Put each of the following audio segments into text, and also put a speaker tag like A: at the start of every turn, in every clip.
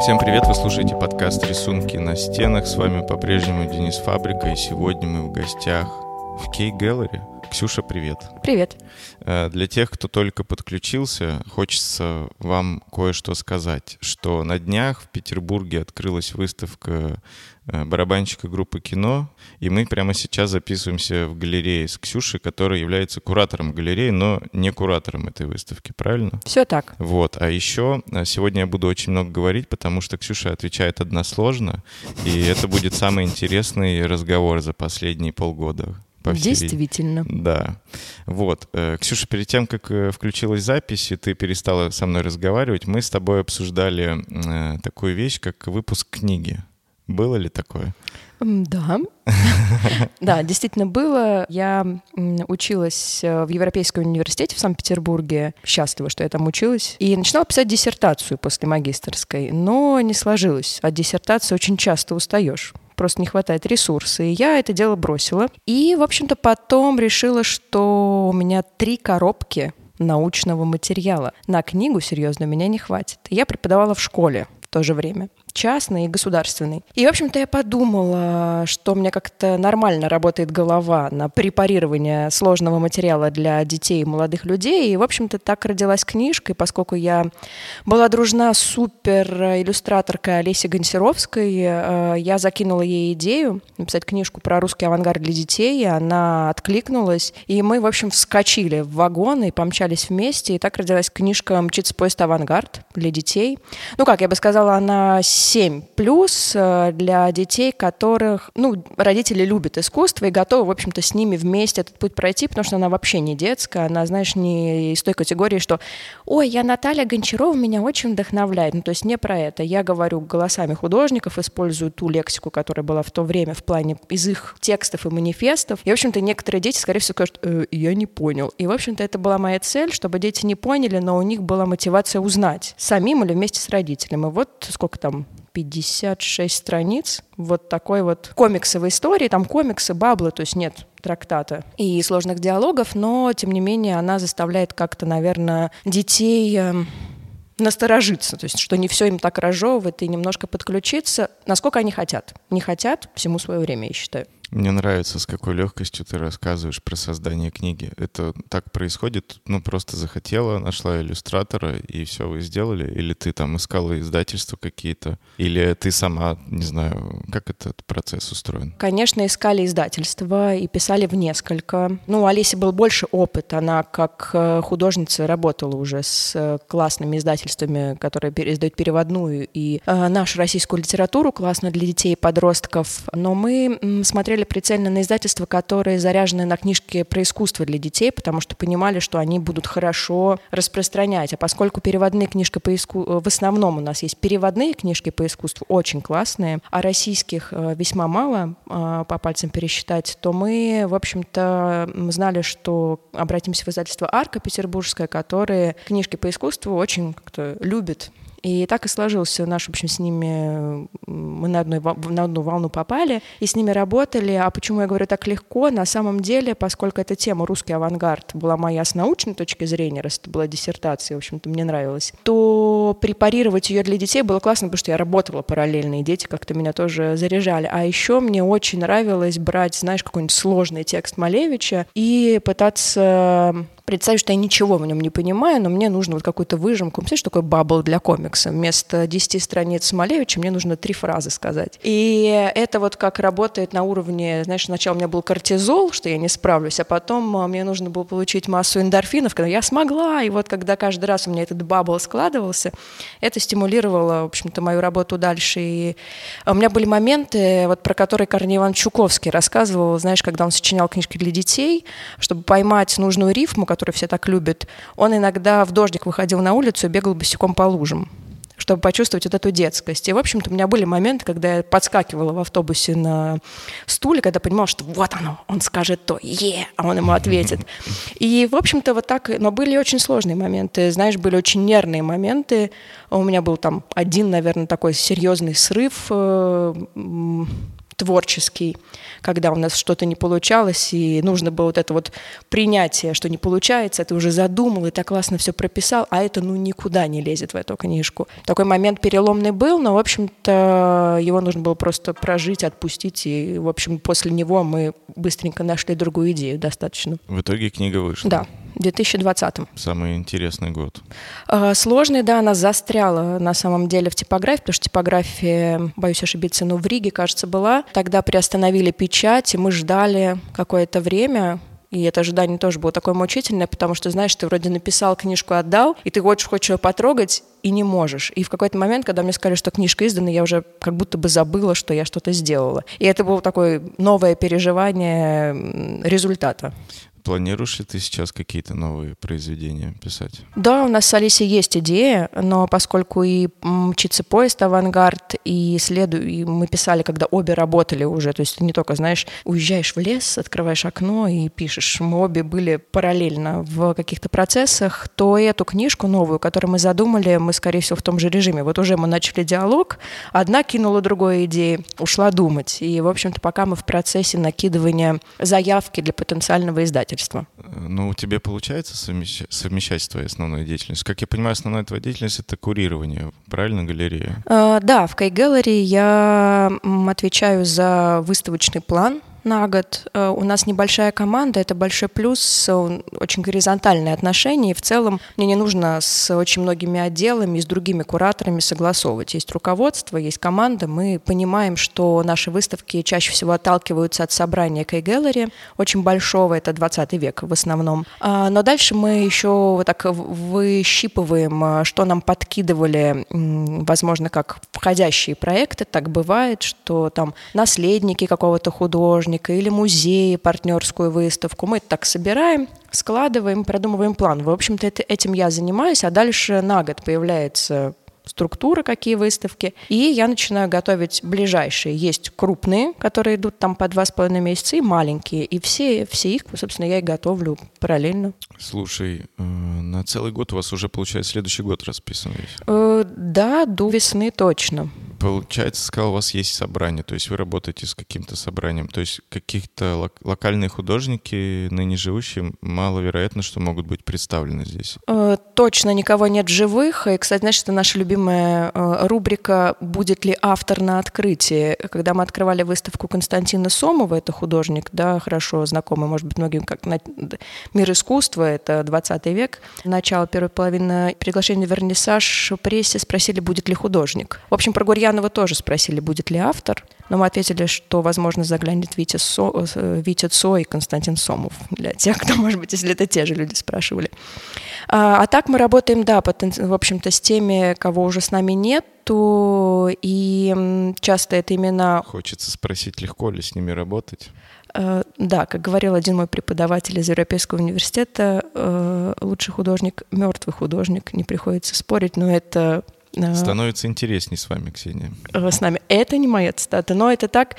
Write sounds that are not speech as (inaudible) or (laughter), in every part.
A: Всем привет, вы слушаете подкаст «Рисунки на стенах». С вами по-прежнему Денис Фабрика, и сегодня мы в гостях в Кей Gallery. Ксюша, привет.
B: Привет.
A: Э, Для тех, кто только подключился, хочется вам кое-что сказать, что на днях в Петербурге открылась выставка э, барабанщика группы «Кино», и мы прямо сейчас записываемся в галерее с Ксюшей, которая является куратором галереи, но не куратором этой выставки, правильно?
B: Все так.
A: Вот, а еще э, сегодня я буду очень много говорить, потому что Ксюша отвечает односложно, и это будет самый интересный разговор за последние полгода. По всей.
B: Действительно.
A: Да. Вот. Э, Ксюша, перед тем, как э, включилась запись, и ты перестала со мной разговаривать, мы с тобой обсуждали э, такую вещь, как выпуск книги. Было ли такое?
B: Да. (laughs) Да, действительно было. Я училась в Европейском университете в Санкт-Петербурге. Счастлива, что я там училась. И начинала писать диссертацию после магистрской. Но не сложилось. От диссертации очень часто устаешь. Просто не хватает ресурса. И я это дело бросила. И, в общем-то, потом решила, что у меня три коробки научного материала. На книгу, серьезно, меня не хватит. Я преподавала в школе в то же время частный и государственный. И, в общем-то, я подумала, что у меня как-то нормально работает голова на препарирование сложного материала для детей и молодых людей. И, в общем-то, так родилась книжка. И поскольку я была дружна с супер-иллюстраторкой Олесей Гонсеровской, э, я закинула ей идею написать книжку про русский авангард для детей, и она откликнулась. И мы, в общем, вскочили в вагон и помчались вместе. И так родилась книжка «Мчится поезд авангард» для детей. Ну как, я бы сказала, она 7 плюс э, для детей, которых, ну, родители любят искусство и готовы, в общем-то, с ними вместе этот путь пройти, потому что она вообще не детская, она, знаешь, не из той категории, что «Ой, я Наталья Гончарова, меня очень вдохновляет». Ну, то есть не про это. Я говорю голосами художников, использую ту лексику, которая была в то время в плане из их текстов и манифестов. И, в общем-то, некоторые дети, скорее всего, скажут «Э, «Я не понял». И, в общем-то, это была моя цель, чтобы дети не поняли, но у них была мотивация узнать, самим или вместе с родителем. И вот сколько там 56 страниц вот такой вот комиксовой истории. Там комиксы, баблы, то есть нет трактата и сложных диалогов, но, тем не менее, она заставляет как-то, наверное, детей эм, насторожиться, то есть что не все им так разжевывает и немножко подключиться, насколько они хотят. Не хотят, всему свое время, я считаю.
A: Мне нравится, с какой легкостью ты рассказываешь про создание книги. Это так происходит, ну, просто захотела, нашла иллюстратора, и все, вы сделали? Или ты там искала издательства какие-то? Или ты сама, не знаю, как этот процесс устроен?
B: Конечно, искали издательства и писали в несколько. Ну, у Олеси был больше опыт. Она как э, художница работала уже с э, классными издательствами, которые издают переводную и э, нашу российскую литературу, классно для детей и подростков. Но мы м, смотрели прицельно на издательства, которые заряжены на книжки про искусство для детей, потому что понимали, что они будут хорошо распространять. А поскольку переводные книжки по искусству, в основном у нас есть переводные книжки по искусству, очень классные, а российских э, весьма мало, э, по пальцам пересчитать, то мы, в общем-то, знали, что обратимся в издательство «Арка» петербургское, которые книжки по искусству очень как-то любят. И так и сложился наш, в общем, с ними, мы на, одной, на одну волну попали и с ними работали. А почему я говорю так легко? На самом деле, поскольку эта тема «Русский авангард» была моя с научной точки зрения, раз это была диссертация, в общем-то, мне нравилось, то препарировать ее для детей было классно, потому что я работала параллельно, и дети как-то меня тоже заряжали. А еще мне очень нравилось брать, знаешь, какой-нибудь сложный текст Малевича и пытаться представить, что я ничего в нем не понимаю, но мне нужно вот какую-то выжимку. Представляешь, что такое бабл для комикса? Вместо 10 страниц Малевича мне нужно три фразы сказать. И это вот как работает на уровне, знаешь, сначала у меня был кортизол, что я не справлюсь, а потом а, мне нужно было получить массу эндорфинов, когда я смогла. И вот когда каждый раз у меня этот бабл складывался, это стимулировало, в общем-то, мою работу дальше. И у меня были моменты, вот про которые Корней Иванович Чуковский рассказывал, знаешь, когда он сочинял книжки для детей, чтобы поймать нужную рифму, которую все так любят, он иногда в дождик выходил на улицу и бегал босиком по лужам чтобы почувствовать вот эту детскость. И, в общем-то, у меня были моменты, когда я подскакивала в автобусе на стуле, когда понимала, что вот оно, он скажет то, е, а он ему ответит. И, в общем-то, вот так, но были очень сложные моменты, знаешь, были очень нервные моменты. У меня был там один, наверное, такой серьезный срыв, э, творческий, когда у нас что-то не получалось, и нужно было вот это вот принятие, что не получается, ты уже задумал и так классно все прописал, а это ну никуда не лезет в эту книжку. Такой момент переломный был, но, в общем-то, его нужно было просто прожить, отпустить, и, в общем, после него мы быстренько нашли другую идею достаточно.
A: В итоге книга вышла?
B: Да. В 2020.
A: Самый интересный год.
B: А, сложный, да, она застряла на самом деле в типографии, потому что типография, боюсь ошибиться, но в Риге, кажется, была. Тогда приостановили печать, и мы ждали какое-то время, и это ожидание тоже было такое мучительное, потому что, знаешь, ты вроде написал книжку, отдал, и ты хочешь, хочешь ее потрогать, и не можешь. И в какой-то момент, когда мне сказали, что книжка издана, я уже как будто бы забыла, что я что-то сделала. И это было такое новое переживание результата.
A: Планируешь ли ты сейчас какие-то новые произведения писать?
B: Да, у нас с Алисой есть идея, но поскольку и мчится поезд «Авангард», и, следу... и мы писали, когда обе работали уже, то есть ты не только, знаешь, уезжаешь в лес, открываешь окно и пишешь. Мы обе были параллельно в каких-то процессах, то эту книжку новую, которую мы задумали, мы, скорее всего, в том же режиме. Вот уже мы начали диалог, одна кинула другой идеи, ушла думать. И, в общем-то, пока мы в процессе накидывания заявки для потенциального издателя издательства.
A: Ну, тебе получается совмещать, совмещать твою основную деятельность? Как я понимаю, основная твоя деятельность — это курирование, правильно, галерея?
B: Uh, да, в Кей Gallery я отвечаю за выставочный план — на год. Э, у нас небольшая команда, это большой плюс, очень горизонтальные отношения, и в целом мне не нужно с очень многими отделами и с другими кураторами согласовывать. Есть руководство, есть команда, мы понимаем, что наши выставки чаще всего отталкиваются от собрания Кей Gallery, очень большого, это 20 век в основном. А, но дальше мы еще вот так выщипываем, э, что нам подкидывали, возможно, как входящие проекты, так бывает, что там наследники какого-то художника, художника или музея, партнерскую выставку. Мы это так собираем, складываем, продумываем план. В общем-то, это, этим я занимаюсь, а дальше на год появляется структура, какие выставки. И я начинаю готовить ближайшие. Есть крупные, которые идут там по два с половиной месяца, и маленькие. И все, все их, собственно, я и готовлю параллельно.
A: Слушай, э, на целый год у вас уже, получается, следующий год расписан весь?
B: Э, да, до весны точно.
A: Получается, сказал, у вас есть собрание, то есть вы работаете с каким-то собранием, то есть каких-то лок- локальные художники, ныне живущие, маловероятно, что могут быть представлены здесь.
B: Э, точно никого нет живых, и, кстати, знаешь, это наша любимая э, рубрика «Будет ли автор на открытии?». Когда мы открывали выставку Константина Сомова, это художник, да, хорошо знакомый, может быть, многим как на... мир искусства, это 20 век, начало первой половины приглашения в вернисаж прессе спросили, будет ли художник. В общем, про Гурьяна Ульянова тоже спросили, будет ли автор, но мы ответили, что, возможно, заглянет Витя, Со, э, Витя Цо и Константин Сомов, для тех, кто, может быть, если это те же люди спрашивали. А, а так мы работаем, да, в общем-то, с теми, кого уже с нами нет, и часто это имена...
A: Хочется спросить, легко ли с ними работать?
B: Uh, да, как говорил один мой преподаватель из Европейского университета, uh, лучший художник, мертвый художник, не приходится спорить, но это
A: Становится интересней с вами, Ксения.
B: Э, с нами. Это не моя цитата, но это так.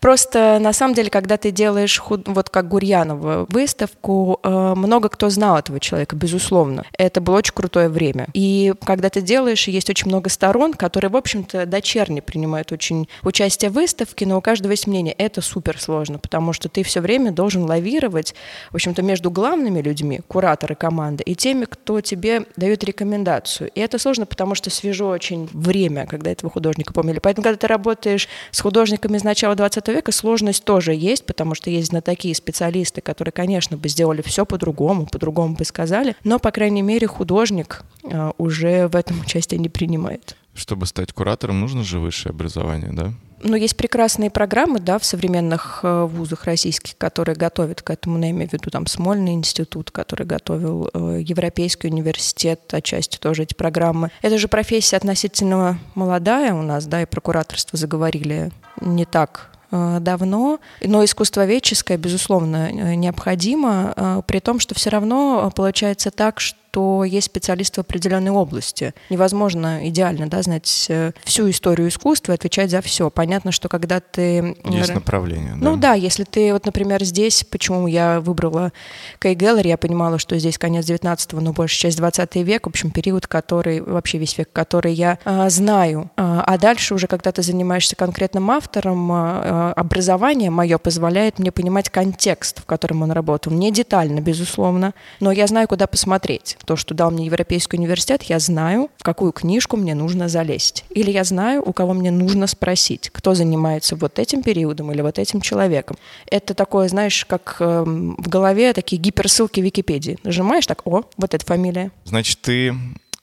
B: Просто на самом деле, когда ты делаешь, худ... вот как Гурьянова, выставку, э, много кто знал этого человека, безусловно. Это было очень крутое время. И когда ты делаешь, есть очень много сторон, которые, в общем-то, дочерне принимают очень участие в выставке, но у каждого есть мнение. Это супер сложно, потому что ты все время должен лавировать, в общем-то, между главными людьми, кураторы команды, и теми, кто тебе дает рекомендацию. И это сложно, потому что свежо очень время, когда этого художника помнили. Поэтому, когда ты работаешь с художниками с начала 20 века, сложность тоже есть, потому что есть знатоки и специалисты, которые, конечно, бы сделали все по-другому, по-другому бы сказали, но, по крайней мере, художник а, уже в этом участие не принимает.
A: Чтобы стать куратором, нужно же высшее образование, да?
B: Ну, есть прекрасные программы, да, в современных э, вузах российских, которые готовят к этому, ну, я имею в виду там Смольный институт, который готовил э, Европейский университет, отчасти тоже эти программы. Это же профессия относительно молодая у нас, да, и прокураторство заговорили не так э, давно, но искусствоведческое, безусловно, необходимо, при том, что все равно получается так, что что есть специалисты в определенной области. Невозможно идеально да, знать э, всю историю искусства и отвечать за все. Понятно, что когда ты...
A: Есть направление,
B: Ну да, если ты, вот, например, здесь, почему я выбрала Кей Геллер, я понимала, что здесь конец 19-го, но большая часть 20 век, в общем, период, который, вообще весь век, который я а, знаю. А, а дальше уже, когда ты занимаешься конкретным автором, а, образование мое позволяет мне понимать контекст, в котором он работал. Не детально, безусловно, но я знаю, куда посмотреть. То, что дал мне Европейский университет, я знаю, в какую книжку мне нужно залезть. Или я знаю, у кого мне нужно спросить, кто занимается вот этим периодом или вот этим человеком. Это такое, знаешь, как э, в голове такие гиперссылки Википедии. Нажимаешь так, о, вот эта фамилия.
A: Значит, ты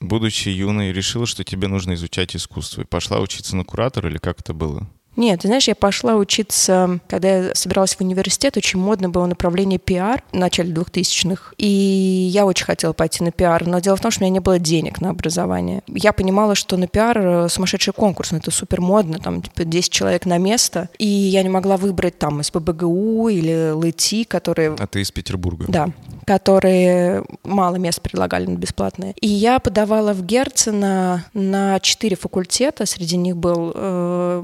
A: будучи юной, решила, что тебе нужно изучать искусство и пошла учиться на куратор или как это было?
B: Нет, ты знаешь, я пошла учиться, когда я собиралась в университет, очень модно было направление пиар в начале 2000-х, и я очень хотела пойти на пиар, но дело в том, что у меня не было денег на образование. Я понимала, что на пиар э, сумасшедший конкурс, ну, это супер модно, там типа 10 человек на место, и я не могла выбрать там из ПБГУ или ЛТ, которые...
A: А ты из Петербурга?
B: Да, которые мало мест предлагали на бесплатные. И я подавала в Герцена на четыре факультета, среди них был э,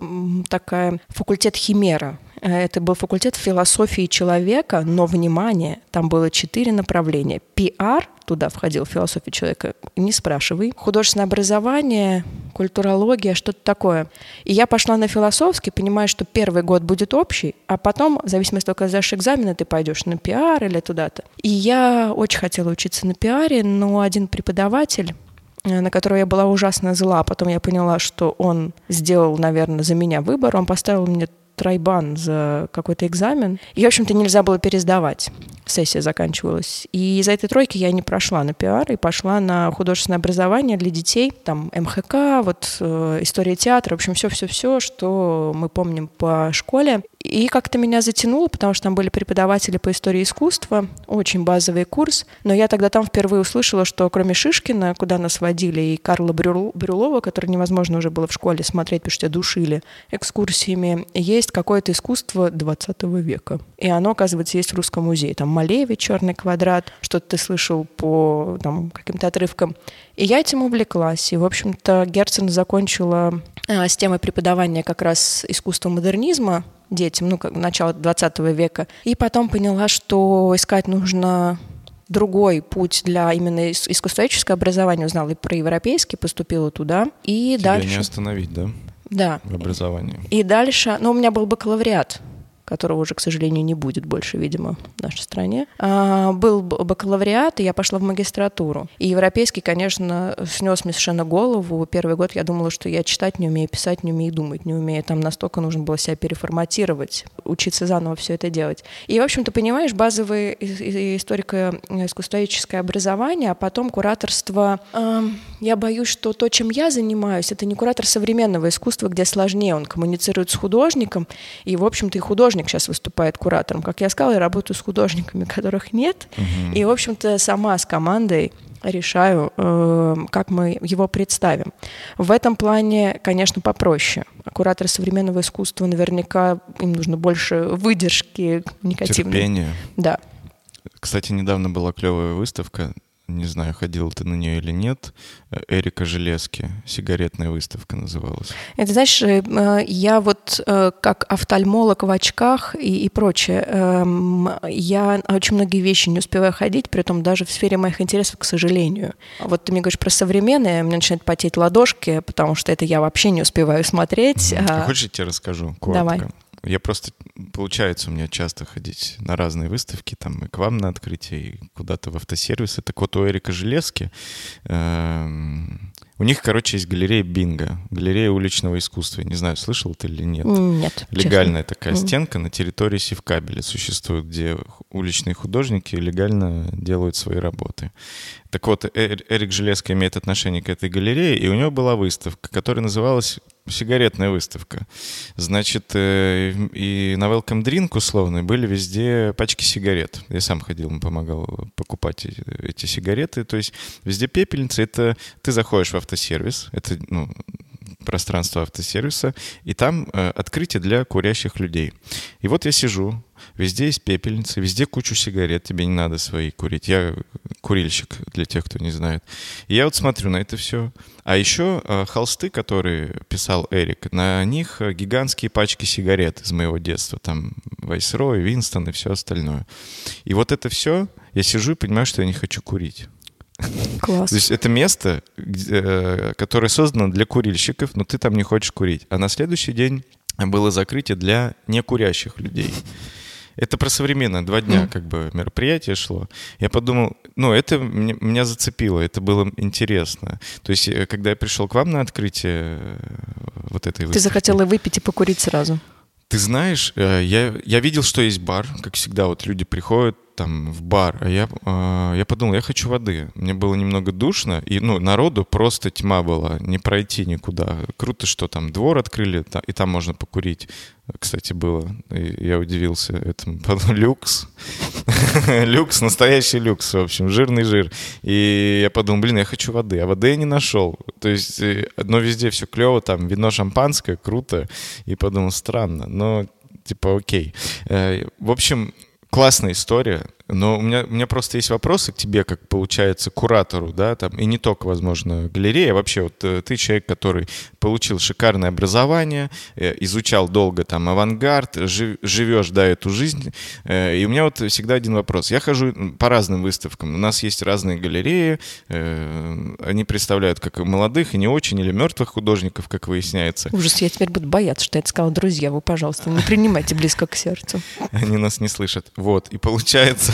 B: такая факультет Химера. Э, это был факультет философии человека, но, внимание, там было четыре направления. Пиар, туда входил философия человека, не спрашивай. Художественное образование, культурология, что-то такое. И я пошла на философский, понимая, что первый год будет общий, а потом, в зависимости от того, сдашь экзамены, ты пойдешь на пиар или туда-то. И я очень хотела учиться на пиаре, но один преподаватель Э, на которого я была ужасно зла. Потом я поняла, что он сделал, наверное, за меня выбор. Он поставил мне тройбан за какой-то экзамен. И, в общем-то, нельзя было пересдавать. Сессия заканчивалась. И из-за этой тройки я не прошла на пиар и пошла на художественное образование для детей. Там МХК, вот э, история театра, в общем, все-все-все, что мы помним по школе. И как-то меня затянуло, потому что там были преподаватели по истории искусства, очень базовый курс. Но я тогда там впервые услышала, что кроме Шишкина, куда нас водили, и Карла Брюл, Брюлова, который невозможно уже было в школе смотреть, потому что душили экскурсиями, есть какое-то искусство 20 века. И оно, оказывается, есть в Русском музее. Там Малевич, «Черный квадрат», что-то ты слышал по там, каким-то отрывкам. И я этим увлеклась. И, в общем-то, Герцен закончила а, с темой преподавания как раз искусства модернизма детям, ну, как начало 20 века. И потом поняла, что искать нужно другой путь для именно искусствоведческого образования. Узнала и про европейский, поступила туда. И
A: Тебя
B: дальше...
A: не остановить, да?
B: Да.
A: В образовании.
B: И дальше, ну, у меня был бакалавриат которого уже, к сожалению, не будет больше, видимо, в нашей стране. А, был бакалавриат, и я пошла в магистратуру. И европейский, конечно, снес мне совершенно голову. Первый год я думала, что я читать не умею, писать не умею, думать не умею. Там настолько нужно было себя переформатировать, учиться заново все это делать. И, в общем-то, понимаешь, базовое историко-искусствоведческое образование, а потом кураторство. Я боюсь, что то, чем я занимаюсь, это не куратор современного искусства, где сложнее. Он коммуницирует с художником, и, в общем-то, и художник сейчас выступает куратором. Как я сказала, я работаю с художниками, которых нет. Угу. И, в общем-то, сама с командой решаю, э, как мы его представим. В этом плане, конечно, попроще. Кураторы современного искусства наверняка им нужно больше выдержки негативной.
A: Терпения.
B: Да.
A: Кстати, недавно была клевая выставка не знаю, ходил ты на нее или нет, Эрика Железки, сигаретная выставка называлась.
B: Это, знаешь, э, я вот э, как офтальмолог в очках и, и прочее, эм, я очень многие вещи не успеваю ходить, при этом даже в сфере моих интересов, к сожалению. Вот ты мне говоришь про современное, мне начинают потеть ладошки, потому что это я вообще не успеваю смотреть.
A: А... Хочешь, я тебе расскажу коротко?
B: Давай.
A: Я просто, получается у меня часто ходить на разные выставки, там и к вам на открытие, и куда-то в автосервисы. Так вот у Эрика Железки, э, у них, короче, есть галерея Бинго, галерея уличного искусства. Не знаю, слышал ты или нет.
B: Нет.
A: Легальная честно. такая
B: mm.
A: стенка на территории Севкабеля существует, где уличные художники легально делают свои работы. Так вот, Эрик Железко имеет отношение к этой галерее, и у него была выставка, которая называлась сигаретная выставка. Значит, э, и на Welcome Drink условно были везде пачки сигарет. Я сам ходил, помогал покупать эти сигареты. То есть везде пепельницы. Это ты заходишь в автосервис, это ну, пространство автосервиса, и там э, открытие для курящих людей. И вот я сижу, Везде есть пепельницы, везде кучу сигарет, тебе не надо свои курить. Я курильщик, для тех, кто не знает. И я вот смотрю на это все. А еще э, холсты, которые писал Эрик, на них э, гигантские пачки сигарет из моего детства. Там Вайсрой, Винстон и все остальное. И вот это все, я сижу и понимаю, что я не хочу курить. (laughs)
B: Класс.
A: То есть это место, где, э, которое создано для курильщиков, но ты там не хочешь курить. А на следующий день было закрытие для некурящих людей. Это про современное. Два дня mm. как бы мероприятие шло. Я подумал, ну, это меня, меня зацепило, это было интересно. То есть, э, когда я пришел к вам на открытие э, вот этой выставки...
B: Ты захотела выпить и покурить сразу?
A: Ты знаешь, я, я видел, что есть бар, как всегда, вот люди приходят, там в бар, а я, э, я подумал, я хочу воды. Мне было немного душно, и ну, народу просто тьма была, не пройти никуда. Круто, что там двор открыли, и там можно покурить. Кстати, было. И я удивился этому. (laughs) Подумал, люкс. (laughs) люкс, настоящий люкс, в общем, жирный жир. И я подумал, блин, я хочу воды. А воды я не нашел. То есть, одно везде все клево, там вино шампанское, круто. И подумал, странно, но типа окей. Э, в общем, классная история, но у меня, у меня просто есть вопросы к тебе, как получается, куратору, да, там, и не только, возможно, галерея, вообще вот э, ты человек, который получил шикарное образование, э, изучал долго там авангард, жив, живешь, да, эту жизнь, э, и у меня вот всегда один вопрос. Я хожу по разным выставкам, у нас есть разные галереи, они представляют как молодых и не очень, или мертвых художников, как выясняется.
B: Ужас, я теперь буду бояться, что я это сказала, друзья, вы, пожалуйста, не принимайте близко к сердцу.
A: Они нас не слышат. Вот, и получается,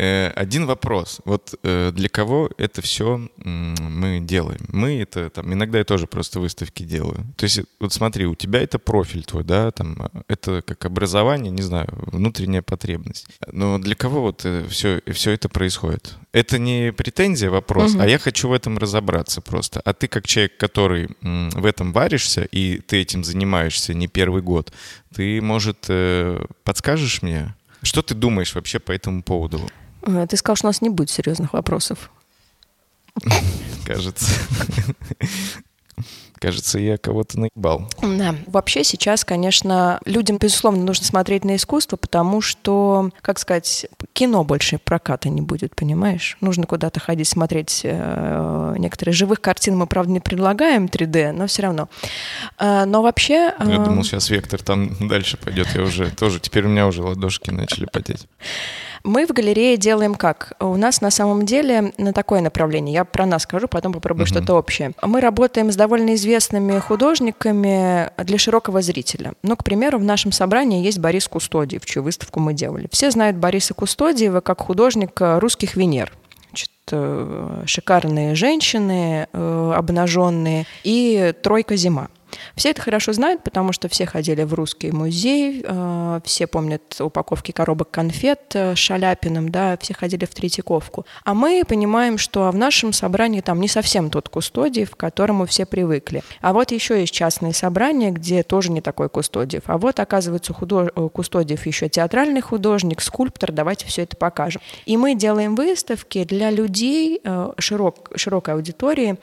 A: один вопрос. Вот э, для кого это все мы делаем? Мы это там иногда я тоже просто выставки делаю. То есть вот смотри, у тебя это профиль твой, да, там это как образование, не знаю, внутренняя потребность. Но для кого вот все э, все это происходит? Это не претензия, вопрос, угу. а я хочу в этом разобраться просто. А ты как человек, который в этом варишься и ты этим занимаешься не первый год, ты может подскажешь мне? Что ты думаешь вообще по этому поводу?
B: Э, ты сказал, что у нас не будет серьезных вопросов.
A: Кажется. Кажется, я кого-то наебал.
B: Да. Вообще сейчас, конечно, людям, безусловно, нужно смотреть на искусство, потому что, как сказать, кино больше проката не будет, понимаешь? Нужно куда-то ходить, смотреть э, некоторые живых картин. Мы, правда, не предлагаем 3D, но все равно. Э, но вообще...
A: Э... Я думал, сейчас вектор там дальше пойдет. Я уже тоже... Теперь у меня уже ладошки начали потеть.
B: Мы в галерее делаем как? У нас на самом деле на такое направление. Я про нас скажу, потом попробую uh-huh. что-то общее. Мы работаем с довольно известными художниками для широкого зрителя. Ну, к примеру, в нашем собрании есть Борис Кустодиев, чью выставку мы делали. Все знают Бориса Кустодиева как художника русских Венер э, шикарные женщины э, обнаженные и тройка зима. Все это хорошо знают, потому что все ходили в русский музей, э, все помнят упаковки коробок конфет э, с Шаляпиным, да, все ходили в Третьяковку. А мы понимаем, что в нашем собрании там не совсем тот кустодиев, к которому все привыкли. А вот еще есть частные собрания, где тоже не такой кустодиев. А вот, оказывается, худож... Э, кустодиев еще театральный художник, скульптор, давайте все это покажем. И мы делаем выставки для людей, широк... широкой аудитории,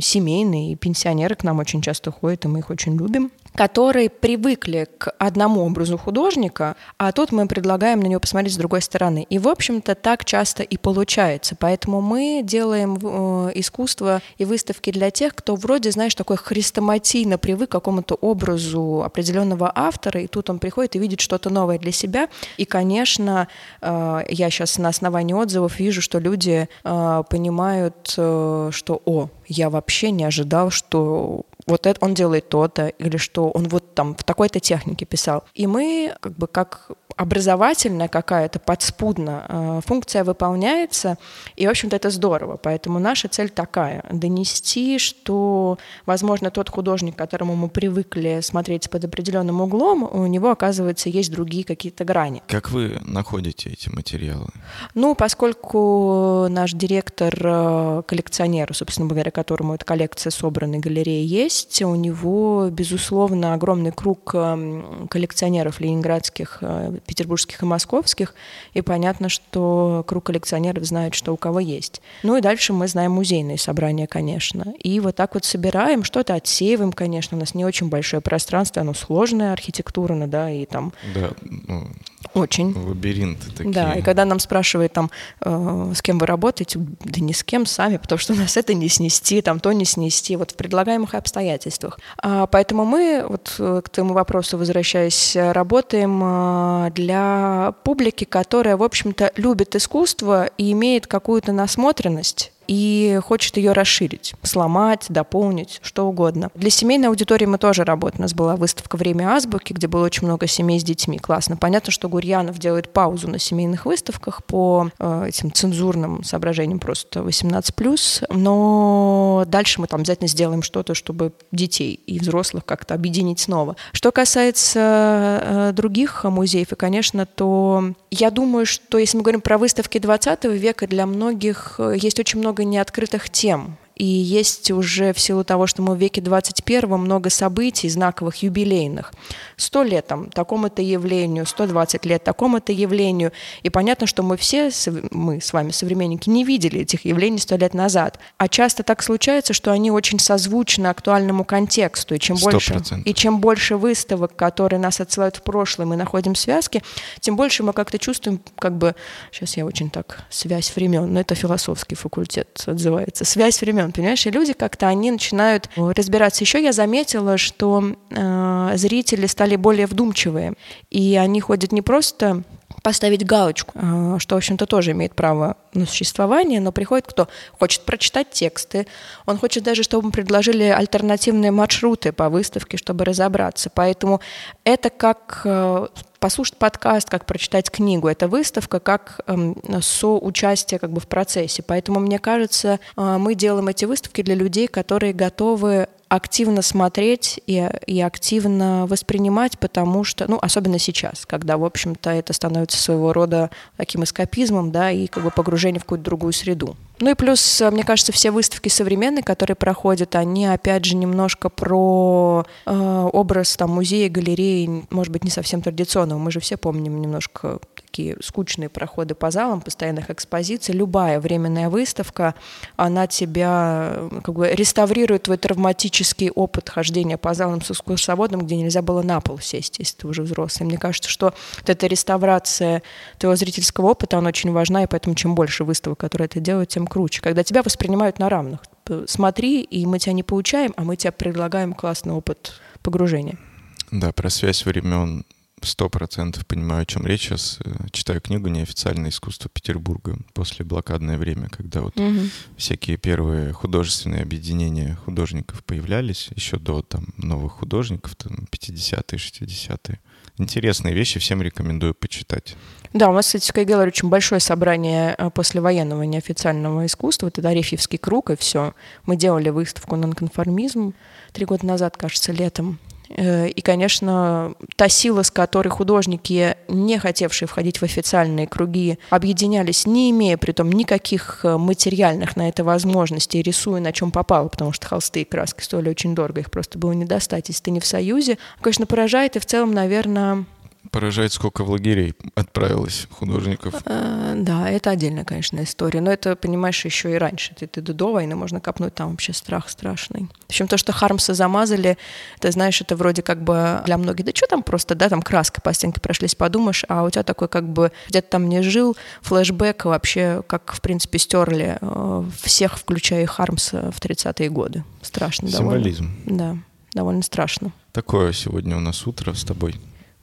B: семейные, пенсионеры к нам очень часто ходят, и мы их очень любим которые привыкли к одному образу художника, а тут мы предлагаем на него посмотреть с другой стороны. И, в общем-то, так часто и получается. Поэтому мы делаем э, искусство и выставки для тех, кто вроде, знаешь, такой хрестоматийно привык к какому-то образу определенного автора, и тут он приходит и видит что-то новое для себя. И, конечно, э, я сейчас на основании отзывов вижу, что люди э, понимают, что, о, я вообще не ожидал, что вот это он делает то-то, или что он вот там в такой-то технике писал. И мы как бы как образовательная какая-то подспудно э, функция выполняется, и, в общем-то, это здорово. Поэтому наша цель такая — донести, что, возможно, тот художник, к которому мы привыкли смотреть под определенным углом, у него, оказывается, есть другие какие-то грани.
A: Как вы находите эти материалы?
B: Ну, поскольку наш директор э, коллекционер, собственно говоря, которому эта коллекция собранной галереи есть, у него, безусловно, огромный круг эм, коллекционеров ленинградских э, петербургских и московских, и понятно, что круг коллекционеров знает, что у кого есть. Ну и дальше мы знаем музейные собрания, конечно. И вот так вот собираем, что-то отсеиваем, конечно. У нас не очень большое пространство, оно сложное архитектурно, да, и там...
A: Да, ну,
B: очень.
A: Лабиринты такие.
B: Да, и когда нам спрашивают там, э, с кем вы работаете, да ни с кем сами, потому что у нас это не снести, там то не снести, вот в предлагаемых обстоятельствах. А, поэтому мы, вот э, к твоему вопросу возвращаясь, работаем э, для публики, которая, в общем-то, любит искусство и имеет какую-то насмотренность и хочет ее расширить, сломать, дополнить, что угодно. Для семейной аудитории мы тоже работаем. У нас была выставка «Время азбуки», где было очень много семей с детьми. Классно. Понятно, что Гурьянов делает паузу на семейных выставках по э, этим цензурным соображениям просто 18+, но дальше мы там обязательно сделаем что-то, чтобы детей и взрослых как-то объединить снова. Что касается э, других музеев, и, конечно, то я думаю, что если мы говорим про выставки 20 века, для многих э, есть очень много много неоткрытых тем. И есть уже в силу того, что мы в веке 21 много событий знаковых, юбилейных. Сто лет там, такому-то явлению, 120 лет такому-то явлению. И понятно, что мы все, мы с вами, современники, не видели этих явлений сто лет назад. А часто так случается, что они очень созвучны актуальному контексту. И чем, больше, и чем больше выставок, которые нас отсылают в прошлое, мы находим связки, тем больше мы как-то чувствуем, как бы, сейчас я очень так, связь времен, но это философский факультет отзывается, связь времен времен, понимаешь? И люди как-то, они начинают разбираться. Еще я заметила, что э, зрители стали более вдумчивые, и они ходят не просто поставить галочку, э, что, в общем-то, тоже имеет право на существование, но приходит кто хочет прочитать тексты, он хочет даже, чтобы мы предложили альтернативные маршруты по выставке, чтобы разобраться. Поэтому это как э, послушать подкаст, как прочитать книгу. Это выставка как эм, соучастие как бы в процессе. Поэтому, мне кажется, э, мы делаем эти выставки для людей, которые готовы активно смотреть и, и активно воспринимать, потому что, ну, особенно сейчас, когда, в общем-то, это становится своего рода таким эскапизмом, да, и как бы погружение в какую-то другую среду. Ну и плюс, мне кажется, все выставки современные, которые проходят, они, опять же, немножко про э, образ там музея, галереи, может быть, не совсем традиционного. Мы же все помним немножко такие скучные проходы по залам, постоянных экспозиций. Любая временная выставка, она тебя как бы реставрирует твой травматический опыт хождения по залам с экскурсоводом, где нельзя было на пол сесть, если ты уже взрослый. Мне кажется, что вот эта реставрация твоего зрительского опыта, она очень важна, и поэтому чем больше выставок, которые это делают, тем круче. Когда тебя воспринимают на равных. Смотри, и мы тебя не получаем, а мы тебе предлагаем классный опыт погружения.
A: Да, про связь времен сто процентов понимаю, о чем речь. Сейчас э, читаю книгу «Неофициальное искусство Петербурга» после блокадное время, когда вот угу. всякие первые художественные объединения художников появлялись, еще до там новых художников, там 50-е, 60-е. Интересные вещи, всем рекомендую почитать.
B: Да, у нас, кстати, в Кайгеллере очень большое собрание э, послевоенного неофициального искусства. Это Арефьевский круг, и все. Мы делали выставку «Нонконформизм» три года назад, кажется, летом. Э, и, конечно, та сила, с которой художники, не хотевшие входить в официальные круги, объединялись, не имея при том никаких э, материальных на это возможностей, рисуя на чем попало, потому что холсты и краски стоили очень дорого, их просто было не достать, если ты не в Союзе, конечно, поражает, и в целом, наверное,
A: Поражает, сколько в лагерей отправилось художников.
B: А, да, это отдельная, конечно, история. Но это, понимаешь, еще и раньше. Ты, ты до войны можно копнуть, там вообще страх страшный. В общем, то, что Хармса замазали, ты знаешь, это вроде как бы для многих, да что там просто, да, там краской по стенке прошлись, подумаешь, а у тебя такой как бы где-то там не жил, флешбэк вообще, как, в принципе, стерли э, всех, включая и Хармса в 30-е годы. Страшно
A: Символизм.
B: довольно. Да, довольно страшно.
A: Такое сегодня у нас утро с тобой.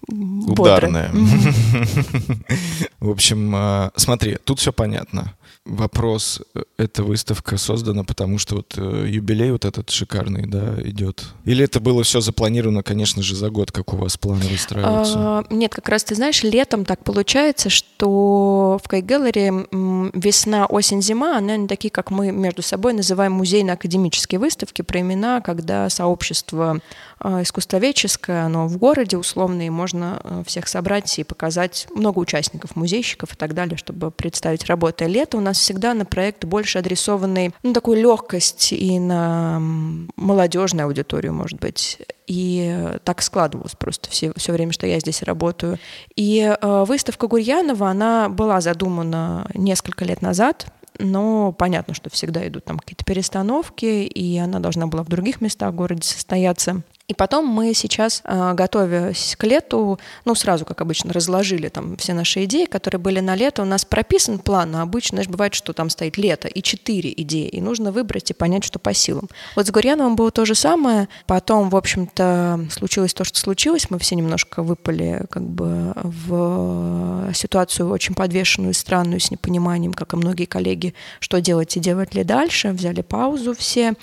A: Ударная. (laughs) В общем, а, смотри, тут все понятно вопрос, э, эта выставка создана, потому что вот э, юбилей вот этот шикарный, да, идет? Или это было все запланировано, конечно же, за год, как у вас планы выстраиваются? А,
B: нет, как раз ты знаешь, летом так получается, что в Кайгеллере весна, осень, зима, они такие, как мы между собой называем музейно-академические выставки про имена, когда сообщество искусствоведческое, оно в городе условно, и можно э, всех собрать и показать много участников, музейщиков и так далее, чтобы представить работы. Лето у нас всегда на проект больше адресованный, ну, такую легкость и на молодежную аудиторию, может быть. И так складывалось просто все, все время, что я здесь работаю. И э, выставка Гурьянова, она была задумана несколько лет назад, но понятно, что всегда идут там какие-то перестановки, и она должна была в других местах в городе состояться. И потом мы сейчас, а, готовясь к лету, ну, сразу, как обычно, разложили там все наши идеи, которые были на лето. У нас прописан план, а обычно, знаешь, бывает, что там стоит лето и четыре идеи, и нужно выбрать и понять, что по силам. Вот с Гурьяновым было то же самое. Потом, в общем-то, случилось то, что случилось. Мы все немножко выпали как бы в ситуацию очень подвешенную, странную, с непониманием, как и многие коллеги, что делать и делать ли дальше. Взяли паузу все,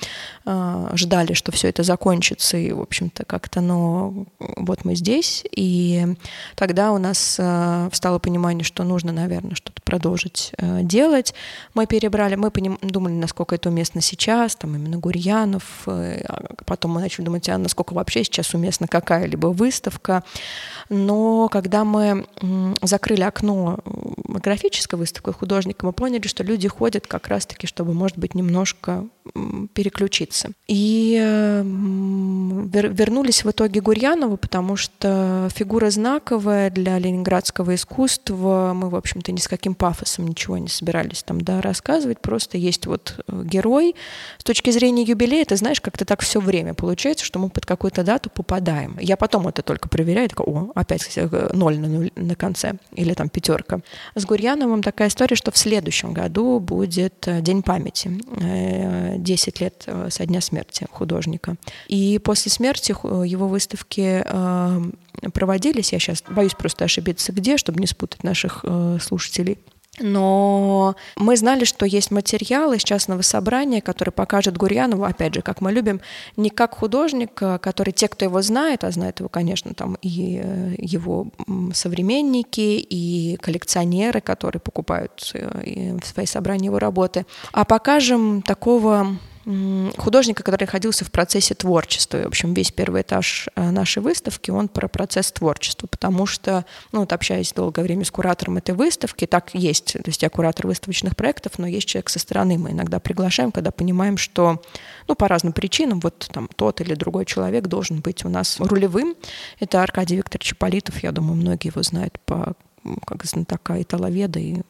B: а, ждали, что все это закончится, и, в общем, общем-то, как-то, но вот мы здесь, и тогда у нас э, встало понимание, что нужно, наверное, что-то продолжить э, делать. Мы перебрали, мы поним, думали, насколько это уместно сейчас, там именно Гурьянов, э, а потом мы начали думать, а насколько вообще сейчас уместна какая-либо выставка. Но когда мы закрыли окно графической выставкой художника, мы поняли, что люди ходят как раз-таки, чтобы, может быть, немножко переключиться. И вернулись в итоге Гурьянову, потому что фигура знаковая для ленинградского искусства. Мы, в общем-то, ни с каким пафосом ничего не собирались там да, рассказывать. Просто есть вот э, герой. С точки зрения юбилея, ты знаешь, как-то так все время получается, что мы под какую-то дату попадаем. Я потом это только проверяю, такая, о, опять э, ноль на, на конце, или там пятерка. С Гурьяновым такая история, что в следующем году будет э, День памяти. 10 лет со дня смерти художника. И после смерти смерти его выставки э, проводились. Я сейчас боюсь просто ошибиться где, чтобы не спутать наших э, слушателей. Но мы знали, что есть материал из частного собрания, который покажет Гурьянову, опять же, как мы любим, не как художник, э, который те, кто его знает, а знает его, конечно, там и его современники, и коллекционеры, которые покупают в свои собрания его работы, а покажем такого художника, который находился в процессе творчества. И, в общем, весь первый этаж э, нашей выставки, он про процесс творчества, потому что, ну, вот общаясь долгое время с куратором этой выставки, так есть, то есть я куратор выставочных проектов, но есть человек со стороны, мы иногда приглашаем, когда понимаем, что, ну, по разным причинам, вот там тот или другой человек должен быть у нас рулевым. Это Аркадий Викторович Политов, я думаю, многие его знают по как знатока италоведа и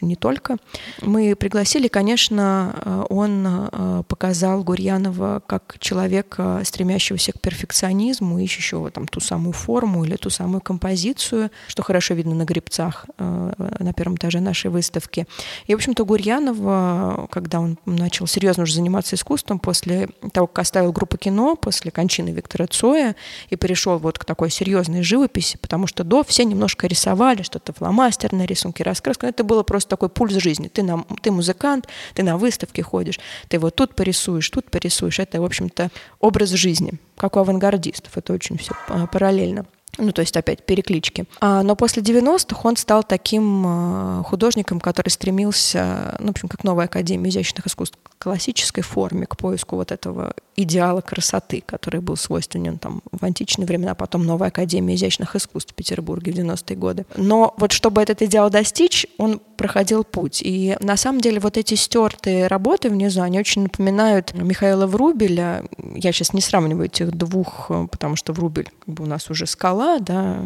B: не только. Мы пригласили, конечно, э, он э, показал Гурьянова как человека, стремящегося к перфекционизму, ищущего там ту самую форму или ту самую композицию, что хорошо видно на грибцах э, на первом этаже нашей выставки. И, в общем-то, Гурьянов, когда он начал серьезно уже заниматься искусством после того, как оставил группу кино, после кончины Виктора Цоя, и перешел вот к такой серьезной живописи, потому что до все немножко рисовали, что-то фломастерные рисунки, раскраска. Это было просто просто такой пульс жизни. Ты, на, ты музыкант, ты на выставке ходишь, ты вот тут порисуешь, тут порисуешь. Это, в общем-то, образ жизни, как у авангардистов. Это очень все а, параллельно. Ну, то есть опять переклички. А, но после 90-х он стал таким а, художником, который стремился, ну, в общем, как новая Академия изящных искусств, к классической форме, к поиску вот этого идеала красоты, который был свойственен там в античные времена, потом новая Академия изящных искусств в Петербурге в 90-е годы. Но вот чтобы этот идеал достичь, он проходил путь. И на самом деле вот эти стертые работы внизу, они очень напоминают Михаила Врубеля. Я сейчас не сравниваю этих двух, потому что Врубель как бы у нас уже скала, да,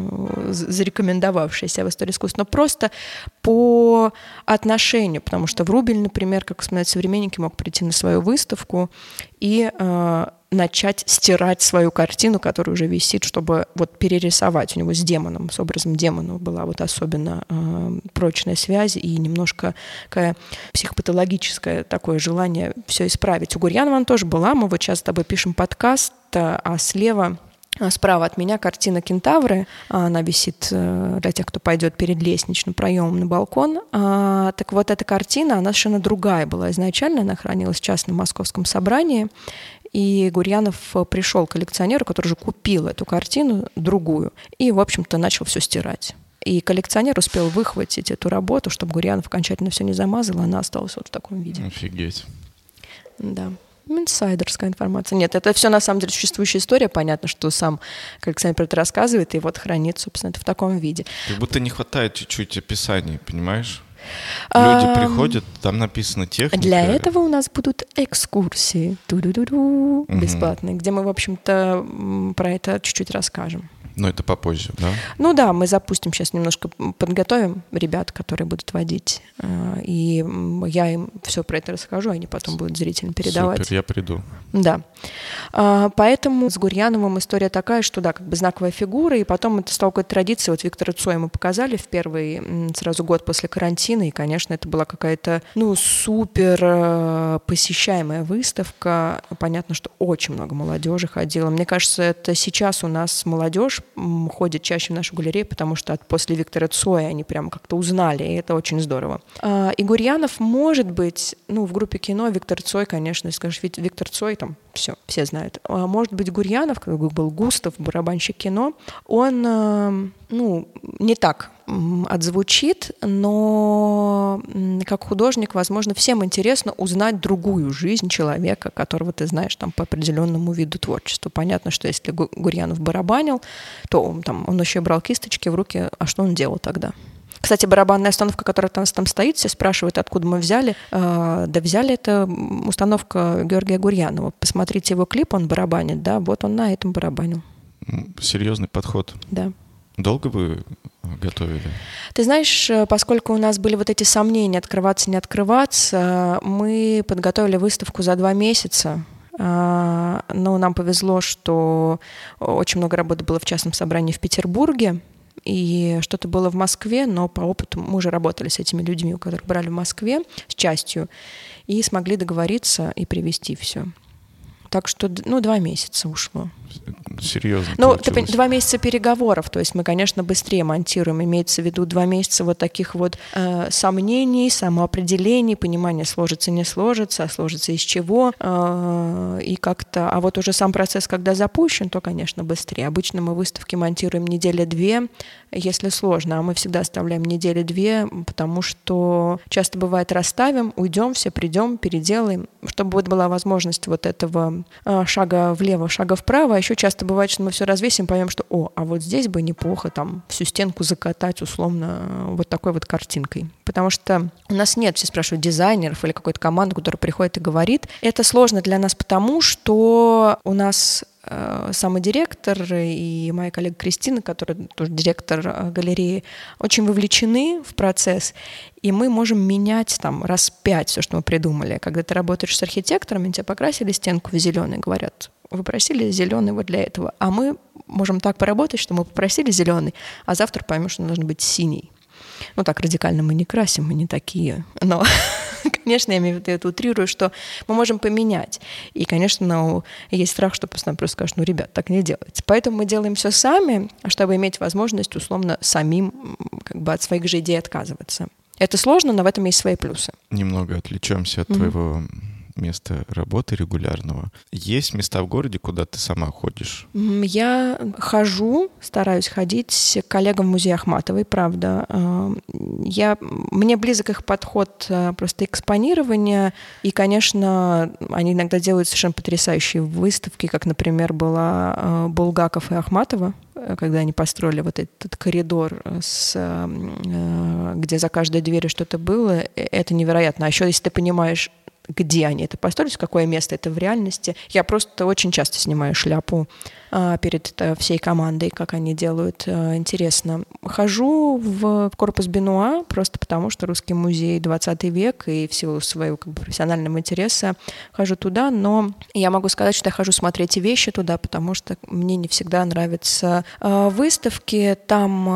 B: зарекомендовавшаяся в истории искусства, но просто по отношению, потому что Врубель, например, как вспоминают современники, мог прийти на свою выставку и э, начать стирать свою картину, которая уже висит, чтобы вот перерисовать. У него с демоном, с образом демона была вот особенно э, прочная связь и немножко такая психопатологическое такое желание все исправить. У Гурьянова тоже была, мы вот сейчас с тобой пишем подкаст, а слева справа от меня картина «Кентавры». Она висит э, для тех, кто пойдет перед лестничным проемом на балкон. А, так вот, эта картина, она совершенно другая была изначально. Она хранилась в частном московском собрании. И Гурьянов пришел к коллекционеру, который уже купил эту картину, другую, и, в общем-то, начал все стирать. И коллекционер успел выхватить эту работу, чтобы Гурьянов окончательно все не замазал, она осталась вот в таком виде.
A: Офигеть.
B: Да. Инсайдерская информация. Нет, это все на самом деле существующая история. Понятно, что сам про это рассказывает, и вот хранит, собственно, это в таком виде.
A: Как будто не хватает чуть-чуть описаний, понимаешь? Люди
B: А,
A: приходят, там написано техника.
B: Для этого у нас будут экскурсии Ту-ду-ду-ду,
A: Мгм.
B: бесплатные, где мы, в общем-то, про это чуть-чуть расскажем.
A: Но это попозже, да?
B: Ну да, мы запустим сейчас немножко, подготовим ребят, которые будут водить, э, и я им все про это расскажу, они потом будут зрителям передавать.
A: Супер, я приду.
B: Да. А, Поэтому с Гурьяновым история такая, что да, как бы знаковая фигура, и потом это стало какой-то традицией. Вот Виктора Цоя мы показали в первый сразу год после карантина, и, конечно, это была какая-то, ну, супер э, посещаемая выставка. Понятно, что очень много молодежи ходило. Мне кажется, это сейчас у нас молодежь м, ходит чаще в нашу галерею, потому что от, после Виктора Цоя они прямо как-то узнали, и это очень здорово. А, И Гурьянов, может быть, ну, в группе кино Виктор Цой, конечно, скажешь Вит- Виктор Цой, там все, все знают. А может быть, Гурьянов, как был Густав, барабанщик кино, он, э, ну, не так отзвучит, но как художник, возможно, всем интересно узнать другую жизнь человека, которого ты знаешь там по определенному виду творчества. Понятно, что если Гу- Гурьянов барабанил, то он, там, он еще брал кисточки в руки, а что он делал тогда? Кстати, барабанная установка, которая нас там стоит, все спрашивают, откуда мы взяли. Э, да взяли это установка Георгия Гурьянова. Посмотрите его клип, он барабанит, да, вот он на этом барабанил,
A: Серьезный подход.
B: да.
A: Долго вы готовили?
B: Ты знаешь, э, поскольку у нас были вот эти сомнения, открываться, не открываться, мы подготовили выставку за два месяца. А, Но нам повезло, что очень много работы было в частном собрании в Петербурге, и что-то было в Москве, но по опыту мы уже работали с этими людьми, у которых брали в Москве, с частью, и смогли договориться и привести все. Так что, ну, два месяца ушло.
A: Серьезно
B: Ну, ты два месяца переговоров, то есть мы, конечно, быстрее монтируем. Имеется в виду два месяца вот таких вот э, сомнений, самоопределений, понимания, сложится, не сложится, а сложится из чего. э, и как-то... А вот уже сам процесс, когда запущен, то, конечно, быстрее. Обычно мы выставки монтируем недели-две, если сложно, а мы всегда оставляем недели-две, потому что часто бывает расставим, уйдем, все придем, переделаем, чтобы вот была возможность вот этого э, шага влево, шага вправо. А еще часто бывает, что мы все развесим, поймем, что, о, а вот здесь бы неплохо там всю стенку закатать условно э, вот такой вот картинкой. Потому что у нас нет, все спрашивают, дизайнеров или какой-то команды, которая приходит и говорит. Это сложно для нас потому, что у нас э, самый директор и моя коллега Кристина, которая тоже директор э, галереи, очень вовлечены в процесс, и мы можем менять там раз пять все, что мы придумали. Когда ты работаешь с архитекторами, тебе покрасили стенку в зеленый, говорят, вы просили зеленый вот для этого, а мы можем так поработать, что мы попросили зеленый, а завтра поймем, что он должен быть синий. Ну так радикально мы не красим, мы не такие. Но, (laughs) конечно, я имею в виду, это утрирую, что мы можем поменять. И, конечно, есть страх, что просто нам просто скажут, ну, ребят, так не делайте. Поэтому мы делаем все сами, чтобы иметь возможность, условно, самим как бы от своих же идей отказываться. Это сложно, но в этом есть свои плюсы.
A: Немного отвлечемся от
B: Мгм.
A: твоего места работы регулярного. Есть места в городе, куда ты сама ходишь?
B: Я хожу, стараюсь ходить к коллегам в музее Ахматовой, правда. Э, Я, мне близок их подход э, просто экспонирования, и, конечно, они иногда делают совершенно потрясающие выставки, как, например, была э, Булгаков и Ахматова, э, когда они построили вот этот коридор, с, где за каждой дверью что-то было, это невероятно. А еще если ты понимаешь, где они это построили, какое место это в реальности. Я просто очень часто снимаю шляпу а, перед э, всей командой, как они делают. э, Интересно. Хожу в корпус Бенуа просто потому, что Русский музей 20 век и в силу своего как бы, профессионального интереса хожу туда, но я могу сказать, что я хожу смотреть и вещи туда, потому что мне не всегда нравятся э, выставки там,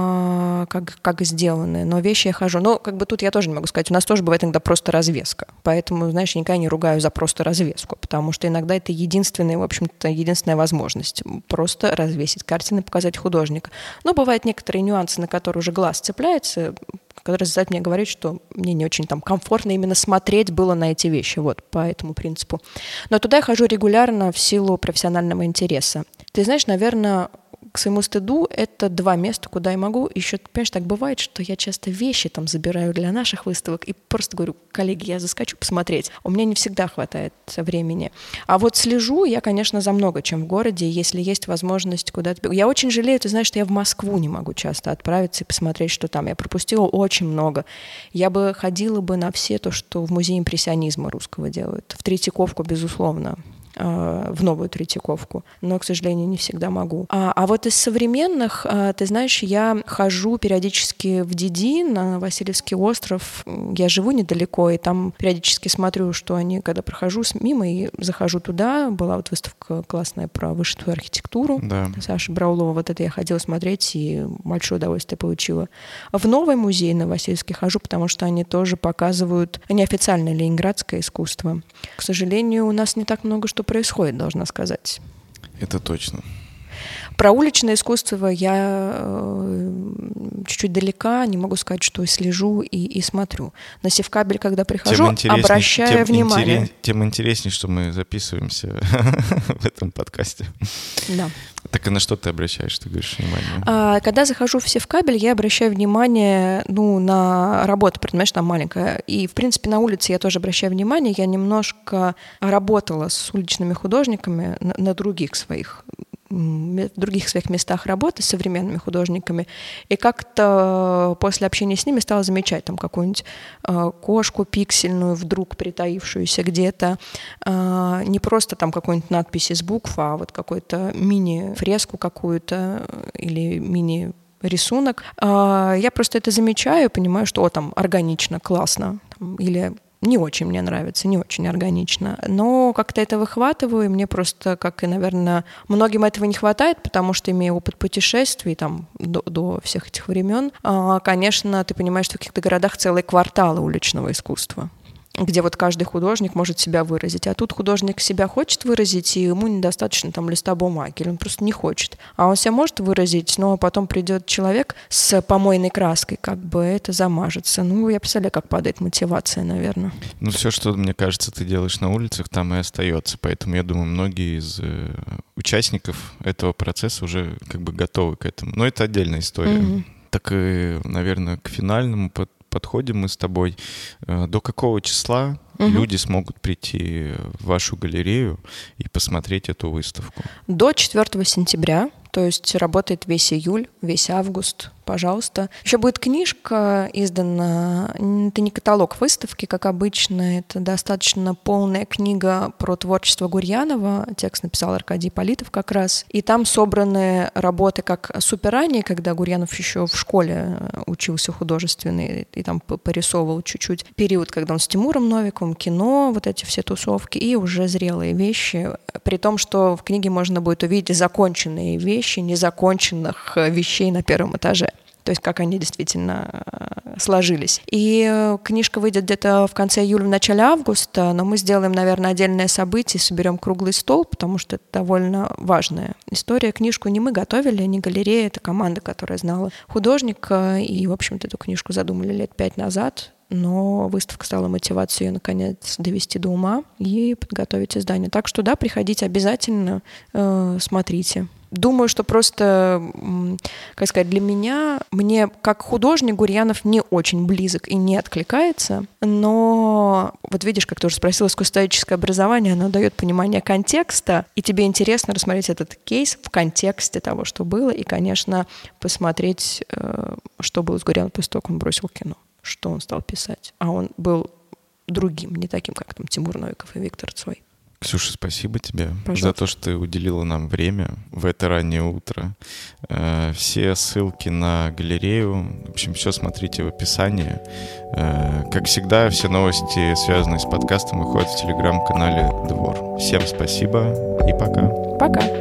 B: э, как, как сделаны, но вещи я хожу. Но как бы тут я тоже не могу сказать, у нас тоже бывает иногда просто развеска, поэтому, знаешь, никогда не ругаю за просто развеску, потому что иногда это единственная, в общем-то, единственная возможность просто развесить картины, показать художника. Но бывают некоторые нюансы, на которые уже глаз цепляется, который заставляет меня говорить, что мне не очень там комфортно именно смотреть было на эти вещи, вот по этому принципу. Но туда я хожу регулярно в силу профессионального интереса. Ты знаешь, наверное, к своему стыду, это два места, куда я могу. Еще, понимаешь, так бывает, что я часто вещи там забираю для наших выставок и просто говорю, коллеги, я заскочу посмотреть. У меня не всегда хватает времени. А вот слежу я, конечно, за много чем в городе, если есть возможность куда-то... Я очень жалею, ты знаешь, что я в Москву не могу часто отправиться и посмотреть, что там. Я пропустила очень много. Я бы ходила бы на все то, что в музее импрессионизма русского делают. В Третьяковку, безусловно. Э, в новую Третьяковку, но, к сожалению, не всегда могу. А, а вот из современных, э, ты знаешь, я хожу периодически в Диди на Васильевский остров. Я живу недалеко, и там периодически смотрю, что они, когда прохожу мимо и захожу туда, была вот выставка классная про вышитую архитектуру.
A: Да.
B: Саша Браулова, вот это я ходила смотреть и большое удовольствие получила. В новый музей на Васильевский хожу, потому что они тоже показывают неофициальное ленинградское искусство. К сожалению, у нас не так много что происходит, должна сказать.
A: Это точно.
B: Про уличное искусство я э, чуть-чуть далека, не могу сказать, что слежу и, и смотрю. На Севкабель, когда прихожу, обращаю
A: тем
B: внимание.
A: Интерес, тем интереснее, что мы записываемся (laughs) в этом подкасте.
B: Да.
A: Так и на что ты обращаешь, ты говоришь, внимание?
B: А, когда захожу в Севкабель, я обращаю внимание ну, на работу, понимаешь, там маленькая. И, в принципе, на улице я тоже обращаю внимание. Я немножко работала с уличными художниками на, на других своих в других своих местах работы с современными художниками, и как-то после общения с ними стала замечать там какую-нибудь э, кошку пиксельную, вдруг притаившуюся где-то, э, не просто там какую-нибудь надпись из букв, а вот какую-то мини-фреску какую-то или мини рисунок. Э, я просто это замечаю, понимаю, что о, там органично, классно, там, или не очень мне нравится, не очень органично. Но как-то это выхватываю, и мне просто, как и, наверное, многим этого не хватает, потому что имея опыт путешествий там до, до всех этих времен, а, конечно, ты понимаешь, что в каких-то городах целые кварталы уличного искусства где вот каждый художник может себя выразить. А тут художник себя хочет выразить, и ему недостаточно там листа бумаги, или он просто не хочет. А он себя может выразить, но потом придет человек с помойной краской, как бы это замажется. Ну, я представляю, как падает мотивация, наверное.
A: Ну, все, что, мне кажется, ты делаешь на улицах, там и остается. Поэтому я думаю, многие из э, участников этого процесса уже как бы готовы к этому. Но это отдельная история. Mm-hmm. Так и, наверное, к финальному под подходим мы с тобой. Э, до какого числа угу. люди смогут прийти в вашу галерею и посмотреть эту выставку?
B: До 4 сентября, то есть работает весь июль, весь август, пожалуйста. Еще будет книжка издана, это не каталог выставки, как обычно, это достаточно полная книга про творчество Гурьянова, текст написал Аркадий Политов как раз, и там собраны работы как суперранее, когда Гурьянов еще в школе э, учился художественный, и там порисовывал чуть-чуть, период, когда он с Тимуром Новиковым, кино, вот эти все тусовки, и уже зрелые вещи, при том, что в книге можно будет увидеть законченные вещи, незаконченных э, вещей на первом этаже то есть как они действительно э, сложились. И э, книжка выйдет где-то в конце июля, в начале августа, но мы сделаем, наверное, отдельное событие, соберем круглый стол, потому что это довольно важная история. Книжку не мы готовили, не галерея, это команда, которая знала художника, и, в общем-то, эту книжку задумали лет пять назад, но выставка стала мотивацией ее, наконец, довести до ума и подготовить издание. Так что, да, приходите обязательно, э, смотрите. Думаю, что просто, как сказать, для меня, мне как художник Гурьянов не очень близок и не откликается, но вот видишь, как ты уже спросила, искусствоведческое образование, оно дает понимание контекста, и тебе интересно рассмотреть этот кейс в контексте того, что было, и, конечно, посмотреть, э, что было с Гурьяновым после того, как он бросил кино, что он стал писать. А он был другим, не таким, как там Тимур Новиков и Виктор Цой.
A: Ксюша, спасибо тебе
B: Пожалуйста.
A: за то, что ты уделила нам время в это раннее утро. Э, все ссылки на галерею, в общем, все смотрите в описании. Э, как всегда, все новости, связанные с подкастом, выходят в телеграм-канале Двор. Всем спасибо и пока.
B: Пока.